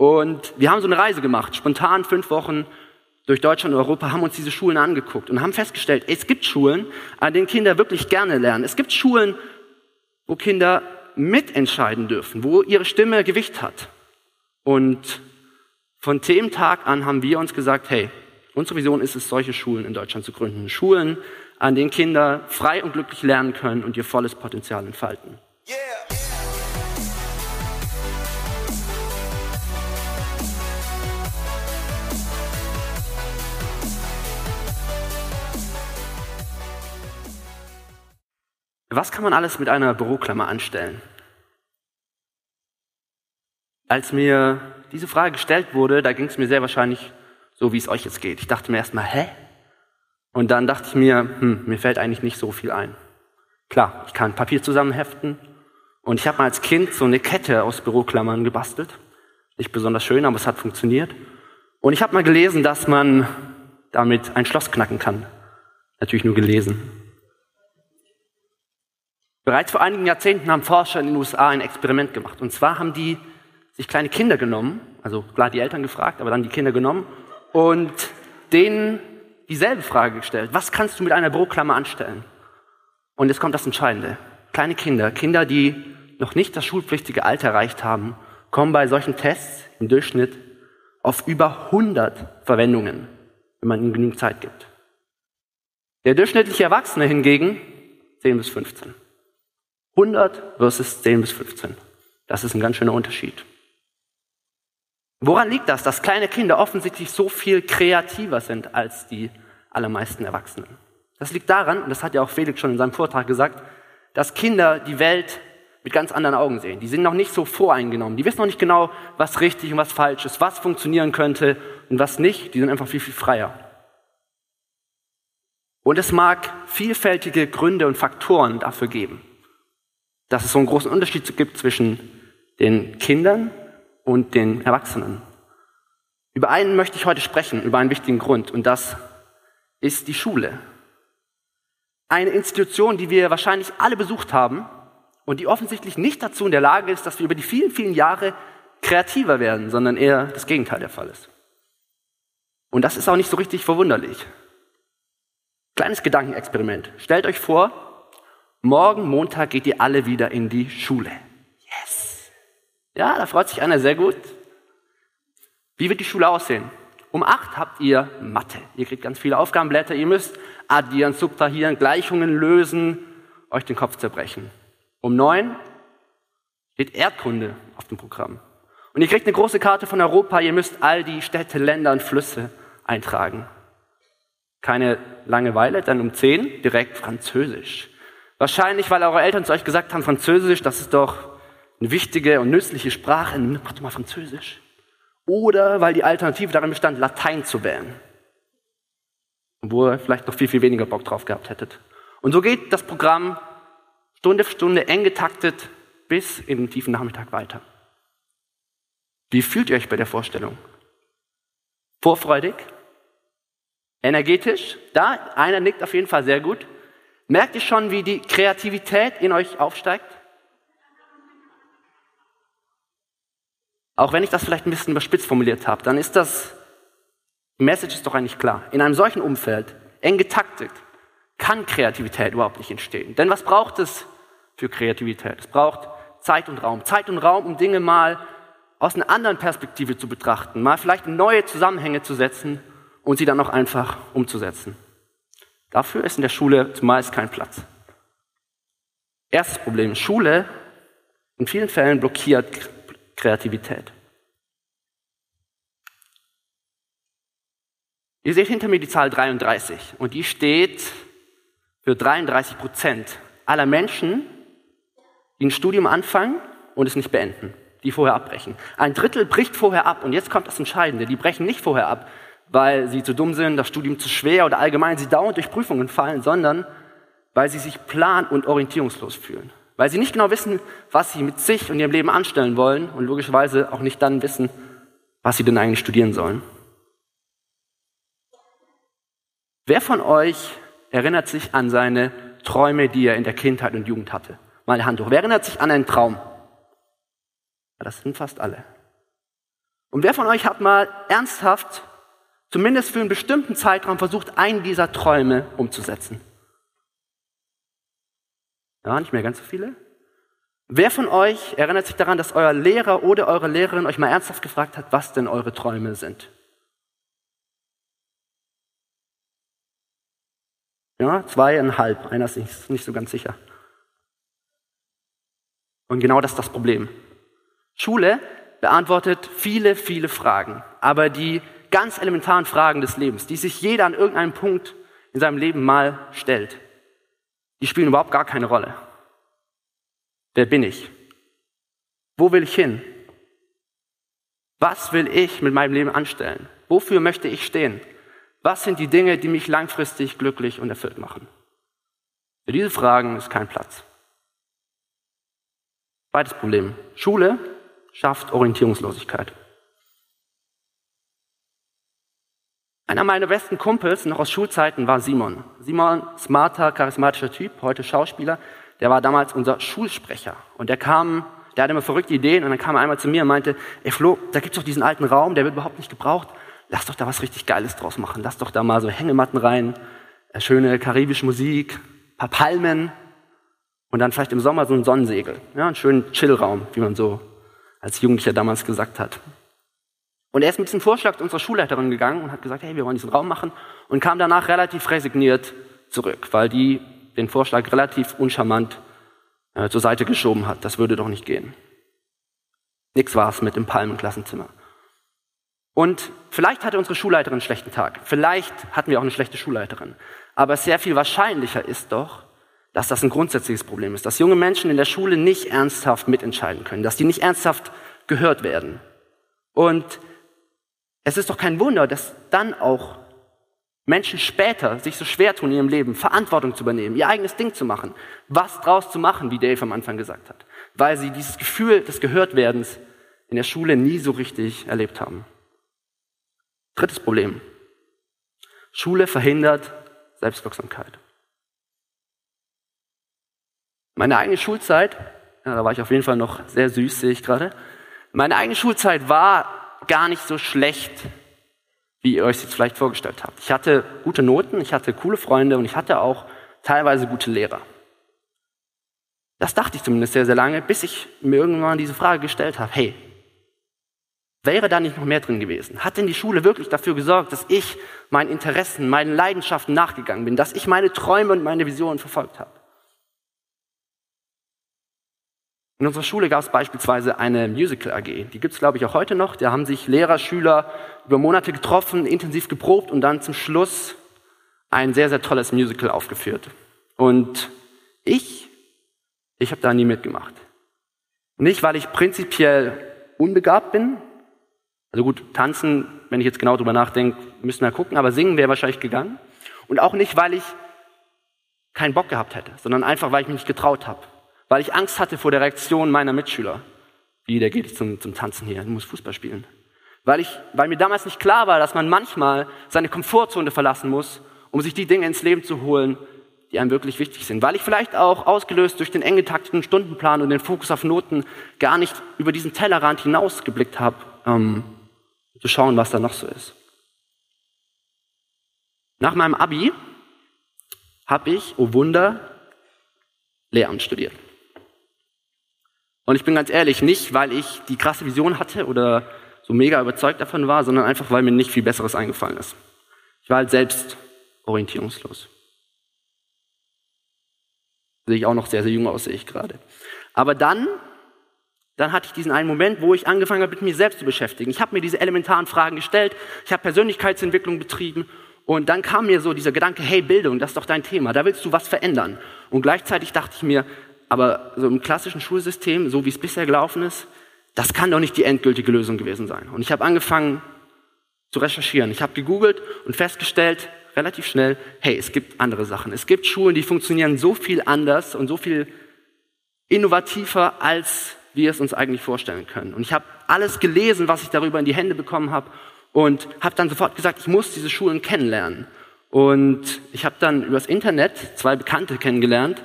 Und wir haben so eine Reise gemacht, spontan fünf Wochen durch Deutschland und Europa, haben uns diese Schulen angeguckt und haben festgestellt, es gibt Schulen, an denen Kinder wirklich gerne lernen. Es gibt Schulen, wo Kinder mitentscheiden dürfen, wo ihre Stimme Gewicht hat. Und von dem Tag an haben wir uns gesagt, hey, unsere Vision ist es, solche Schulen in Deutschland zu gründen. Schulen, an denen Kinder frei und glücklich lernen können und ihr volles Potenzial entfalten. Yeah. Was kann man alles mit einer Büroklammer anstellen? Als mir diese Frage gestellt wurde, da ging es mir sehr wahrscheinlich so, wie es euch jetzt geht. Ich dachte mir erstmal, hä? Und dann dachte ich mir, hm, mir fällt eigentlich nicht so viel ein. Klar, ich kann Papier zusammenheften und ich habe mal als Kind so eine Kette aus Büroklammern gebastelt. Nicht besonders schön, aber es hat funktioniert. Und ich habe mal gelesen, dass man damit ein Schloss knacken kann. Natürlich nur gelesen. Bereits vor einigen Jahrzehnten haben Forscher in den USA ein Experiment gemacht. Und zwar haben die sich kleine Kinder genommen, also klar die Eltern gefragt, aber dann die Kinder genommen und denen dieselbe Frage gestellt. Was kannst du mit einer Büroklammer anstellen? Und jetzt kommt das Entscheidende. Kleine Kinder, Kinder, die noch nicht das schulpflichtige Alter erreicht haben, kommen bei solchen Tests im Durchschnitt auf über 100 Verwendungen, wenn man ihnen genügend Zeit gibt. Der durchschnittliche Erwachsene hingegen 10 bis 15. 100 versus 10 bis 15. Das ist ein ganz schöner Unterschied. Woran liegt das, dass kleine Kinder offensichtlich so viel kreativer sind als die allermeisten Erwachsenen? Das liegt daran, und das hat ja auch Felix schon in seinem Vortrag gesagt, dass Kinder die Welt mit ganz anderen Augen sehen. Die sind noch nicht so voreingenommen. Die wissen noch nicht genau, was richtig und was falsch ist, was funktionieren könnte und was nicht. Die sind einfach viel, viel freier. Und es mag vielfältige Gründe und Faktoren dafür geben dass es so einen großen Unterschied gibt zwischen den Kindern und den Erwachsenen. Über einen möchte ich heute sprechen, über einen wichtigen Grund, und das ist die Schule. Eine Institution, die wir wahrscheinlich alle besucht haben und die offensichtlich nicht dazu in der Lage ist, dass wir über die vielen, vielen Jahre kreativer werden, sondern eher das Gegenteil der Fall ist. Und das ist auch nicht so richtig verwunderlich. Kleines Gedankenexperiment. Stellt euch vor, Morgen Montag geht ihr alle wieder in die Schule. Yes. Ja, da freut sich einer sehr gut. Wie wird die Schule aussehen? Um acht habt ihr Mathe. Ihr kriegt ganz viele Aufgabenblätter. Ihr müsst addieren, subtrahieren, Gleichungen lösen, euch den Kopf zerbrechen. Um neun steht Erdkunde auf dem Programm. Und ihr kriegt eine große Karte von Europa. Ihr müsst all die Städte, Länder und Flüsse eintragen. Keine Langeweile, dann um zehn direkt Französisch. Wahrscheinlich, weil eure Eltern zu euch gesagt haben, Französisch, das ist doch eine wichtige und nützliche Sprache, mach doch mal Französisch. Oder weil die Alternative darin bestand, Latein zu wählen. Wo ihr vielleicht noch viel, viel weniger Bock drauf gehabt hättet. Und so geht das Programm Stunde für Stunde eng getaktet bis in den tiefen Nachmittag weiter. Wie fühlt ihr euch bei der Vorstellung? Vorfreudig? Energetisch? Da, einer nickt auf jeden Fall sehr gut. Merkt ihr schon, wie die Kreativität in euch aufsteigt? Auch wenn ich das vielleicht ein bisschen überspitzt formuliert habe, dann ist das, die Message ist doch eigentlich klar. In einem solchen Umfeld, eng getaktet, kann Kreativität überhaupt nicht entstehen. Denn was braucht es für Kreativität? Es braucht Zeit und Raum. Zeit und Raum, um Dinge mal aus einer anderen Perspektive zu betrachten, mal vielleicht neue Zusammenhänge zu setzen und sie dann auch einfach umzusetzen. Dafür ist in der Schule zumeist kein Platz. Erstes Problem, Schule in vielen Fällen blockiert Kreativität. Ihr seht hinter mir die Zahl 33 und die steht für 33 Prozent aller Menschen, die ein Studium anfangen und es nicht beenden, die vorher abbrechen. Ein Drittel bricht vorher ab und jetzt kommt das Entscheidende, die brechen nicht vorher ab, weil sie zu dumm sind, das Studium zu schwer oder allgemein sie dauernd durch Prüfungen fallen, sondern weil sie sich plan- und orientierungslos fühlen. Weil sie nicht genau wissen, was sie mit sich und ihrem Leben anstellen wollen und logischerweise auch nicht dann wissen, was sie denn eigentlich studieren sollen. Wer von euch erinnert sich an seine Träume, die er in der Kindheit und Jugend hatte? Mal eine Hand hoch. Wer erinnert sich an einen Traum? Ja, das sind fast alle. Und wer von euch hat mal ernsthaft, zumindest für einen bestimmten Zeitraum, versucht, einen dieser Träume umzusetzen? Ja, nicht mehr ganz so viele. Wer von euch erinnert sich daran, dass euer Lehrer oder eure Lehrerin euch mal ernsthaft gefragt hat, was denn eure Träume sind? Ja, zweieinhalb. Einer ist nicht, nicht so ganz sicher. Und genau das ist das Problem. Schule beantwortet viele, viele Fragen, aber die ganz elementaren Fragen des Lebens, die sich jeder an irgendeinem Punkt in seinem Leben mal stellt, die spielen überhaupt gar keine Rolle. Wer bin ich? Wo will ich hin? Was will ich mit meinem Leben anstellen? Wofür möchte ich stehen? Was sind die Dinge, die mich langfristig glücklich und erfüllt machen? Für diese Fragen ist kein Platz. Zweites Problem. Schule schafft Orientierungslosigkeit. Einer meiner besten Kumpels noch aus Schulzeiten war Simon. Simon, smarter, charismatischer Typ, heute Schauspieler, der war damals unser Schulsprecher. Und der kam, der hatte immer verrückte Ideen und dann kam er einmal zu mir und meinte, ey Flo, da gibt's doch diesen alten Raum, der wird überhaupt nicht gebraucht. Lass doch da was richtig Geiles draus machen. Lass doch da mal so Hängematten rein, äh, schöne karibische Musik, paar Palmen und dann vielleicht im Sommer so ein Sonnensegel. Ja, einen schönen Chillraum, wie man so als Jugendlicher damals gesagt hat. Und er ist mit diesem Vorschlag zu unserer Schulleiterin gegangen und hat gesagt, hey, wir wollen diesen Raum machen und kam danach relativ resigniert zurück, weil die den Vorschlag relativ uncharmant äh, zur Seite geschoben hat. Das würde doch nicht gehen. Nix war's mit dem Palmenklassenzimmer. Und vielleicht hatte unsere Schulleiterin einen schlechten Tag. Vielleicht hatten wir auch eine schlechte Schulleiterin. Aber sehr viel wahrscheinlicher ist doch, dass das ein grundsätzliches Problem ist, dass junge Menschen in der Schule nicht ernsthaft mitentscheiden können, dass die nicht ernsthaft gehört werden. Und es ist doch kein Wunder, dass dann auch Menschen später sich so schwer tun in ihrem Leben, Verantwortung zu übernehmen, ihr eigenes Ding zu machen, was draus zu machen, wie Dave am Anfang gesagt hat, weil sie dieses Gefühl des Gehörtwerdens in der Schule nie so richtig erlebt haben. Drittes Problem. Schule verhindert Selbstwirksamkeit. Meine eigene Schulzeit, ja, da war ich auf jeden Fall noch sehr süß, sehe ich gerade. Meine eigene Schulzeit war gar nicht so schlecht, wie ihr euch jetzt vielleicht vorgestellt habt. Ich hatte gute Noten, ich hatte coole Freunde und ich hatte auch teilweise gute Lehrer. Das dachte ich zumindest sehr, sehr lange, bis ich mir irgendwann diese Frage gestellt habe, hey, wäre da nicht noch mehr drin gewesen? Hat denn die Schule wirklich dafür gesorgt, dass ich meinen Interessen, meinen Leidenschaften nachgegangen bin, dass ich meine Träume und meine Visionen verfolgt habe? In unserer Schule gab es beispielsweise eine Musical AG. Die gibt es, glaube ich, auch heute noch. Da haben sich Lehrer, Schüler über Monate getroffen, intensiv geprobt und dann zum Schluss ein sehr, sehr tolles Musical aufgeführt. Und ich, ich habe da nie mitgemacht. Nicht, weil ich prinzipiell unbegabt bin. Also gut, tanzen, wenn ich jetzt genau drüber nachdenke, müssen wir gucken, aber singen wäre wahrscheinlich gegangen. Und auch nicht, weil ich keinen Bock gehabt hätte, sondern einfach, weil ich mich nicht getraut habe weil ich Angst hatte vor der Reaktion meiner Mitschüler. Wie, der geht zum, zum Tanzen hier, der muss Fußball spielen. Weil, ich, weil mir damals nicht klar war, dass man manchmal seine Komfortzone verlassen muss, um sich die Dinge ins Leben zu holen, die einem wirklich wichtig sind. Weil ich vielleicht auch ausgelöst durch den eng getakteten Stundenplan und den Fokus auf Noten gar nicht über diesen Tellerrand hinausgeblickt habe, ähm, zu schauen, was da noch so ist. Nach meinem Abi habe ich, oh Wunder, Lehramt studiert. Und ich bin ganz ehrlich, nicht weil ich die krasse Vision hatte oder so mega überzeugt davon war, sondern einfach weil mir nicht viel Besseres eingefallen ist. Ich war halt selbst orientierungslos. Sehe ich auch noch sehr, sehr jung aus, sehe ich gerade. Aber dann, dann hatte ich diesen einen Moment, wo ich angefangen habe, mit mir selbst zu beschäftigen. Ich habe mir diese elementaren Fragen gestellt, ich habe Persönlichkeitsentwicklung betrieben und dann kam mir so dieser Gedanke, hey, Bildung, das ist doch dein Thema, da willst du was verändern. Und gleichzeitig dachte ich mir, aber so im klassischen Schulsystem, so wie es bisher gelaufen ist, das kann doch nicht die endgültige Lösung gewesen sein. Und ich habe angefangen zu recherchieren. Ich habe gegoogelt und festgestellt, relativ schnell, hey, es gibt andere Sachen. Es gibt Schulen, die funktionieren so viel anders und so viel innovativer, als wir es uns eigentlich vorstellen können. Und ich habe alles gelesen, was ich darüber in die Hände bekommen habe und habe dann sofort gesagt, ich muss diese Schulen kennenlernen. Und ich habe dann übers Internet zwei Bekannte kennengelernt,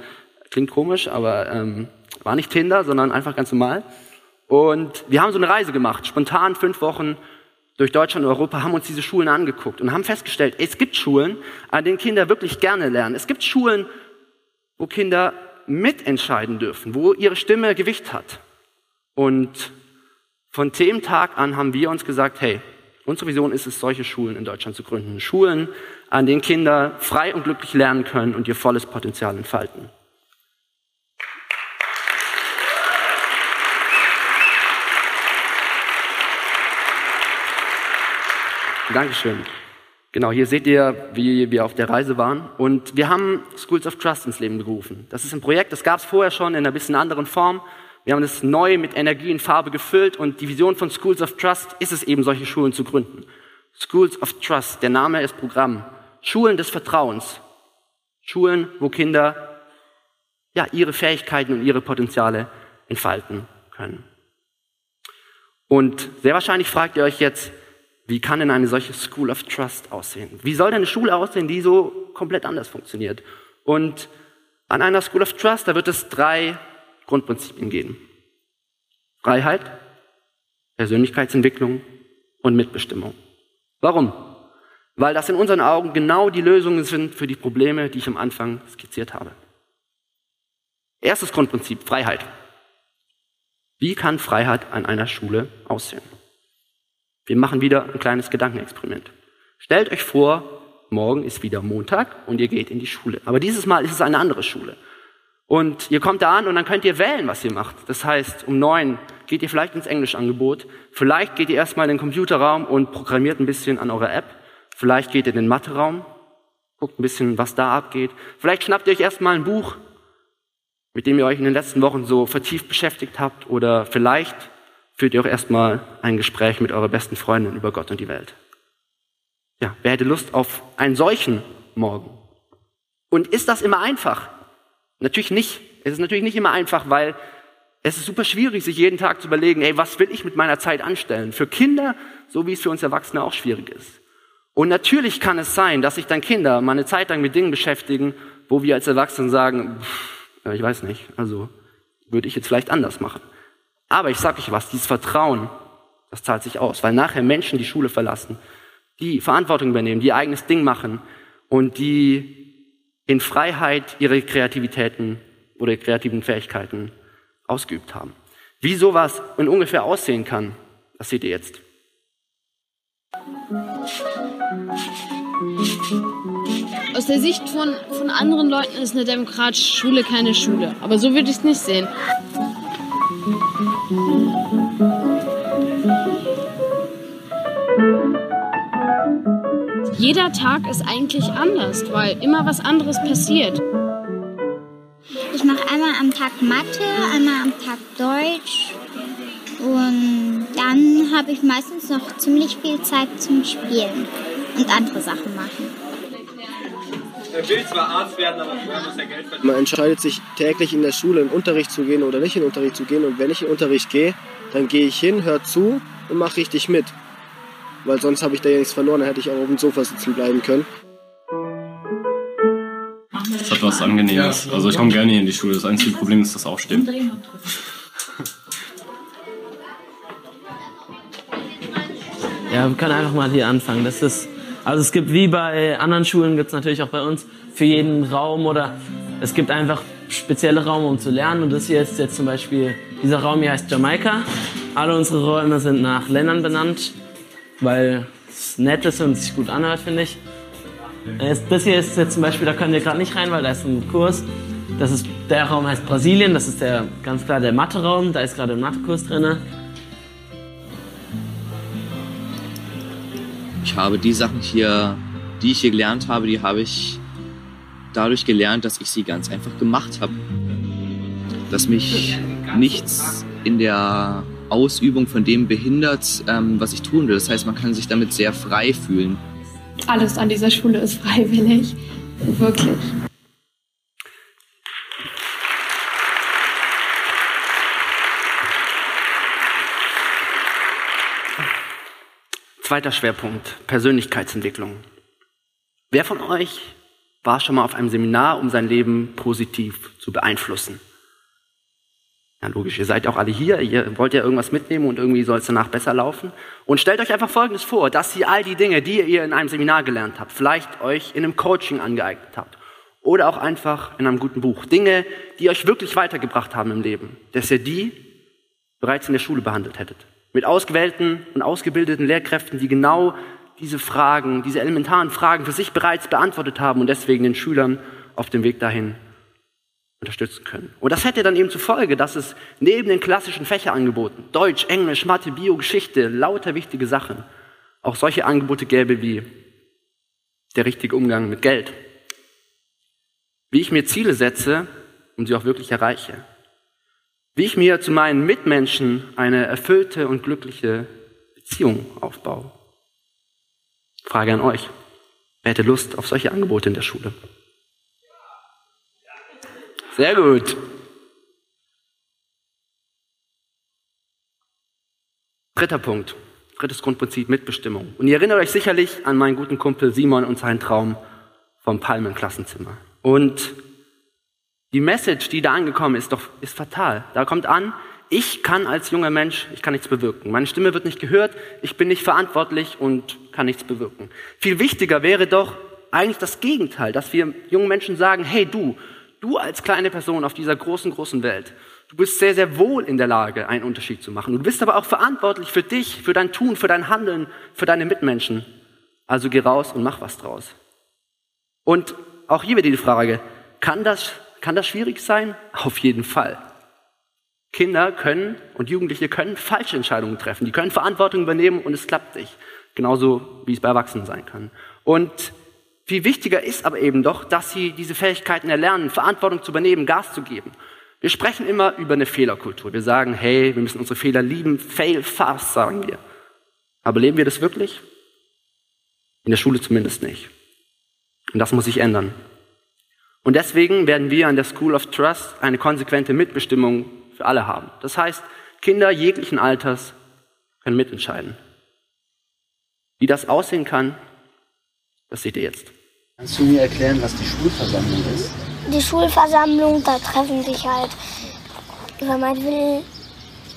Klingt komisch, aber ähm, war nicht Tinder, sondern einfach ganz normal. Und wir haben so eine Reise gemacht, spontan fünf Wochen durch Deutschland und Europa, haben uns diese Schulen angeguckt und haben festgestellt, es gibt Schulen, an denen Kinder wirklich gerne lernen. Es gibt Schulen, wo Kinder mitentscheiden dürfen, wo ihre Stimme Gewicht hat. Und von dem Tag an haben wir uns gesagt, hey, unsere Vision ist es, solche Schulen in Deutschland zu gründen. Schulen, an denen Kinder frei und glücklich lernen können und ihr volles Potenzial entfalten. Dankeschön. Genau, hier seht ihr, wie wir auf der Reise waren. Und wir haben Schools of Trust ins Leben gerufen. Das ist ein Projekt, das gab es vorher schon in einer bisschen anderen Form. Wir haben es neu mit Energie und Farbe gefüllt und die Vision von Schools of Trust ist es eben, solche Schulen zu gründen. Schools of Trust, der Name ist Programm. Schulen des Vertrauens. Schulen, wo Kinder ja, ihre Fähigkeiten und ihre Potenziale entfalten können. Und sehr wahrscheinlich fragt ihr euch jetzt, wie kann denn eine solche School of Trust aussehen? Wie soll denn eine Schule aussehen, die so komplett anders funktioniert? Und an einer School of Trust, da wird es drei Grundprinzipien geben. Freiheit, Persönlichkeitsentwicklung und Mitbestimmung. Warum? Weil das in unseren Augen genau die Lösungen sind für die Probleme, die ich am Anfang skizziert habe. Erstes Grundprinzip, Freiheit. Wie kann Freiheit an einer Schule aussehen? Wir machen wieder ein kleines Gedankenexperiment. Stellt euch vor, morgen ist wieder Montag und ihr geht in die Schule. Aber dieses Mal ist es eine andere Schule. Und ihr kommt da an und dann könnt ihr wählen, was ihr macht. Das heißt, um neun geht ihr vielleicht ins Englischangebot. Vielleicht geht ihr erstmal in den Computerraum und programmiert ein bisschen an eurer App. Vielleicht geht ihr in den Matheraum, guckt ein bisschen, was da abgeht. Vielleicht schnappt ihr euch erstmal ein Buch, mit dem ihr euch in den letzten Wochen so vertieft beschäftigt habt. Oder vielleicht führt ihr auch erstmal ein Gespräch mit eurer besten Freundin über Gott und die Welt. Ja, wer hätte Lust auf einen solchen Morgen? Und ist das immer einfach? Natürlich nicht. Es ist natürlich nicht immer einfach, weil es ist super schwierig, sich jeden Tag zu überlegen, ey, was will ich mit meiner Zeit anstellen? Für Kinder, so wie es für uns Erwachsene auch schwierig ist. Und natürlich kann es sein, dass sich dann Kinder mal eine Zeit lang mit Dingen beschäftigen, wo wir als Erwachsene sagen, pff, ich weiß nicht, also würde ich jetzt vielleicht anders machen. Aber ich sage euch was, dieses Vertrauen, das zahlt sich aus, weil nachher Menschen die Schule verlassen, die Verantwortung übernehmen, die ihr eigenes Ding machen und die in Freiheit ihre Kreativitäten oder kreativen Fähigkeiten ausgeübt haben. Wie sowas in ungefähr aussehen kann, das seht ihr jetzt. Aus der Sicht von, von anderen Leuten ist eine demokratische Schule keine Schule. Aber so würde ich es nicht sehen. Jeder Tag ist eigentlich anders, weil immer was anderes passiert. Ich mache einmal am Tag Mathe, einmal am Tag Deutsch und dann habe ich meistens noch ziemlich viel Zeit zum Spielen und andere Sachen machen. Er will zwar Arzt werden, aber er muss ja Geld verdienen. Man entscheidet sich täglich in der Schule in Unterricht zu gehen oder nicht in Unterricht zu gehen. Und wenn ich in Unterricht gehe, dann gehe ich hin, höre zu und mache richtig mit. Weil sonst habe ich da ja nichts verloren, dann hätte ich auch auf dem Sofa sitzen bleiben können. Das hat was Angenehmes. Also ich komme gerne hier in die Schule. Das einzige Problem ist das Aufstehen. Ja, wir können einfach mal hier anfangen. Das ist, also es gibt wie bei anderen Schulen, gibt es natürlich auch bei uns für jeden Raum oder es gibt einfach spezielle Raum, um zu lernen. Und das hier ist jetzt zum Beispiel, dieser Raum hier heißt Jamaika. Alle unsere Räume sind nach Ländern benannt, weil es nett ist und sich gut anhört, finde ich. Das hier ist jetzt zum Beispiel, da können wir gerade nicht rein, weil da ist ein Kurs. Das ist, der Raum heißt Brasilien, das ist der, ganz klar der Mathe-Raum, da ist gerade ein Mathe-Kurs drin. Habe die Sachen hier, die ich hier gelernt habe, die habe ich dadurch gelernt, dass ich sie ganz einfach gemacht habe. Dass mich nichts in der Ausübung von dem behindert, ähm, was ich tun will. Das heißt, man kann sich damit sehr frei fühlen. Alles an dieser Schule ist freiwillig. Wirklich. Zweiter Schwerpunkt, Persönlichkeitsentwicklung. Wer von euch war schon mal auf einem Seminar, um sein Leben positiv zu beeinflussen? Ja, logisch, ihr seid auch alle hier, ihr wollt ja irgendwas mitnehmen und irgendwie soll es danach besser laufen. Und stellt euch einfach Folgendes vor, dass ihr all die Dinge, die ihr in einem Seminar gelernt habt, vielleicht euch in einem Coaching angeeignet habt oder auch einfach in einem guten Buch, Dinge, die euch wirklich weitergebracht haben im Leben, dass ihr die bereits in der Schule behandelt hättet. Mit ausgewählten und ausgebildeten Lehrkräften, die genau diese Fragen, diese elementaren Fragen für sich bereits beantwortet haben und deswegen den Schülern auf dem Weg dahin unterstützen können. Und das hätte dann eben zur Folge, dass es neben den klassischen Fächerangeboten, Deutsch, Englisch, Mathe, Bio, Geschichte, lauter wichtige Sachen, auch solche Angebote gäbe wie der richtige Umgang mit Geld, wie ich mir Ziele setze und sie auch wirklich erreiche, wie ich mir zu meinen Mitmenschen eine erfüllte und glückliche Beziehung aufbaue. Frage an euch. Wer hätte Lust auf solche Angebote in der Schule? Sehr gut. Dritter Punkt. Drittes Grundprinzip, Mitbestimmung. Und ihr erinnert euch sicherlich an meinen guten Kumpel Simon und seinen Traum vom Palmenklassenzimmer. Und die Message, die da angekommen ist, doch, ist fatal. Da kommt an, ich kann als junger Mensch, ich kann nichts bewirken. Meine Stimme wird nicht gehört, ich bin nicht verantwortlich und kann nichts bewirken. Viel wichtiger wäre doch eigentlich das Gegenteil, dass wir jungen Menschen sagen, hey du, du als kleine Person auf dieser großen, großen Welt, du bist sehr, sehr wohl in der Lage, einen Unterschied zu machen. Du bist aber auch verantwortlich für dich, für dein Tun, für dein Handeln, für deine Mitmenschen. Also geh raus und mach was draus. Und auch hier wieder die Frage, kann das, kann das schwierig sein? Auf jeden Fall. Kinder können und Jugendliche können falsche Entscheidungen treffen. Die können Verantwortung übernehmen und es klappt nicht. Genauso wie es bei Erwachsenen sein kann. Und viel wichtiger ist aber eben doch, dass sie diese Fähigkeiten erlernen, Verantwortung zu übernehmen, Gas zu geben. Wir sprechen immer über eine Fehlerkultur. Wir sagen, hey, wir müssen unsere Fehler lieben, fail fast, sagen wir. Aber leben wir das wirklich? In der Schule zumindest nicht. Und das muss sich ändern. Und deswegen werden wir an der School of Trust eine konsequente Mitbestimmung für alle haben. Das heißt, Kinder jeglichen Alters können mitentscheiden. Wie das aussehen kann, das seht ihr jetzt. Kannst du mir erklären, was die Schulversammlung ist? Die Schulversammlung, da treffen sich halt, wenn man will,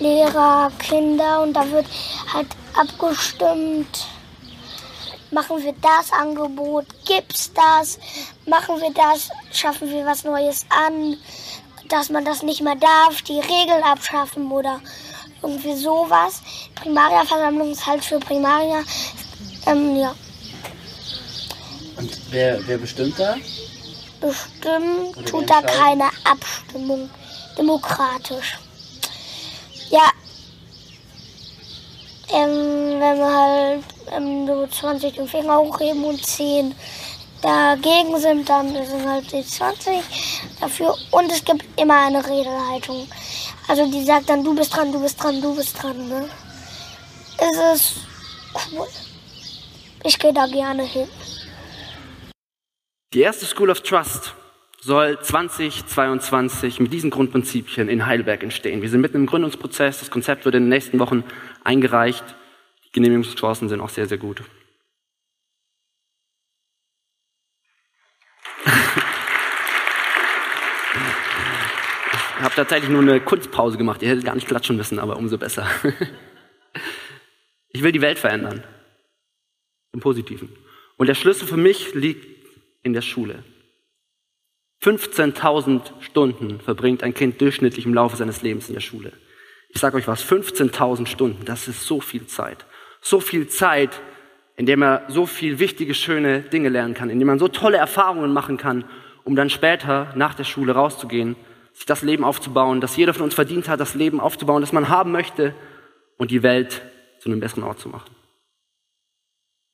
Lehrer, Kinder und da wird halt abgestimmt. Machen wir das Angebot? Gibt's das? Machen wir das? Schaffen wir was Neues an? dass man das nicht mehr darf, die Regeln abschaffen oder irgendwie sowas. Primarierversammlung ist halt für Primarier. Ähm, ja. Und wer, wer bestimmt da? Bestimmt oder tut da keine Abstimmung. Demokratisch. Ja. Ähm, wenn wir halt ähm, so 20 den Finger hochheben und 10 dagegen sind, dann sind halt die 20 dafür. Und es gibt immer eine Redeleitung. Also die sagt dann, du bist dran, du bist dran, du bist dran. Ne? Es ist cool. Ich gehe da gerne hin. Die erste School of Trust soll 2022 mit diesen Grundprinzipien in Heidelberg entstehen. Wir sind mitten im Gründungsprozess. Das Konzept wird in den nächsten Wochen eingereicht. Die Genehmigungschancen sind auch sehr, sehr gut. Ich habe tatsächlich nur eine Kunstpause gemacht. Ihr hättet gar nicht klatschen müssen, aber umso besser. Ich will die Welt verändern. Im Positiven. Und der Schlüssel für mich liegt in der Schule. 15.000 Stunden verbringt ein Kind durchschnittlich im Laufe seines Lebens in der Schule. Ich sage euch was, 15.000 Stunden, das ist so viel Zeit. So viel Zeit, in der man so viel wichtige, schöne Dinge lernen kann, in dem man so tolle Erfahrungen machen kann, um dann später nach der Schule rauszugehen sich das Leben aufzubauen, das jeder von uns verdient hat, das Leben aufzubauen, das man haben möchte und die Welt zu einem besseren Ort zu machen.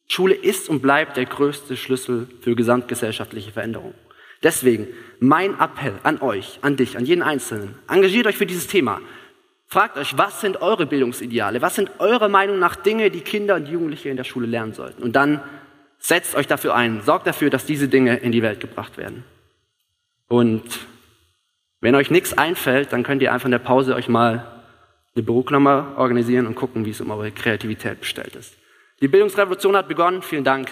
Schule ist und bleibt der größte Schlüssel für gesamtgesellschaftliche Veränderung. Deswegen mein Appell an euch, an dich, an jeden Einzelnen, engagiert euch für dieses Thema. Fragt euch, was sind eure Bildungsideale? Was sind eurer Meinung nach Dinge, die Kinder und Jugendliche in der Schule lernen sollten? Und dann setzt euch dafür ein, sorgt dafür, dass diese Dinge in die Welt gebracht werden. Und wenn euch nichts einfällt, dann könnt ihr einfach in der Pause euch mal eine Büroklammer organisieren und gucken, wie es um eure Kreativität bestellt ist. Die Bildungsrevolution hat begonnen. Vielen Dank.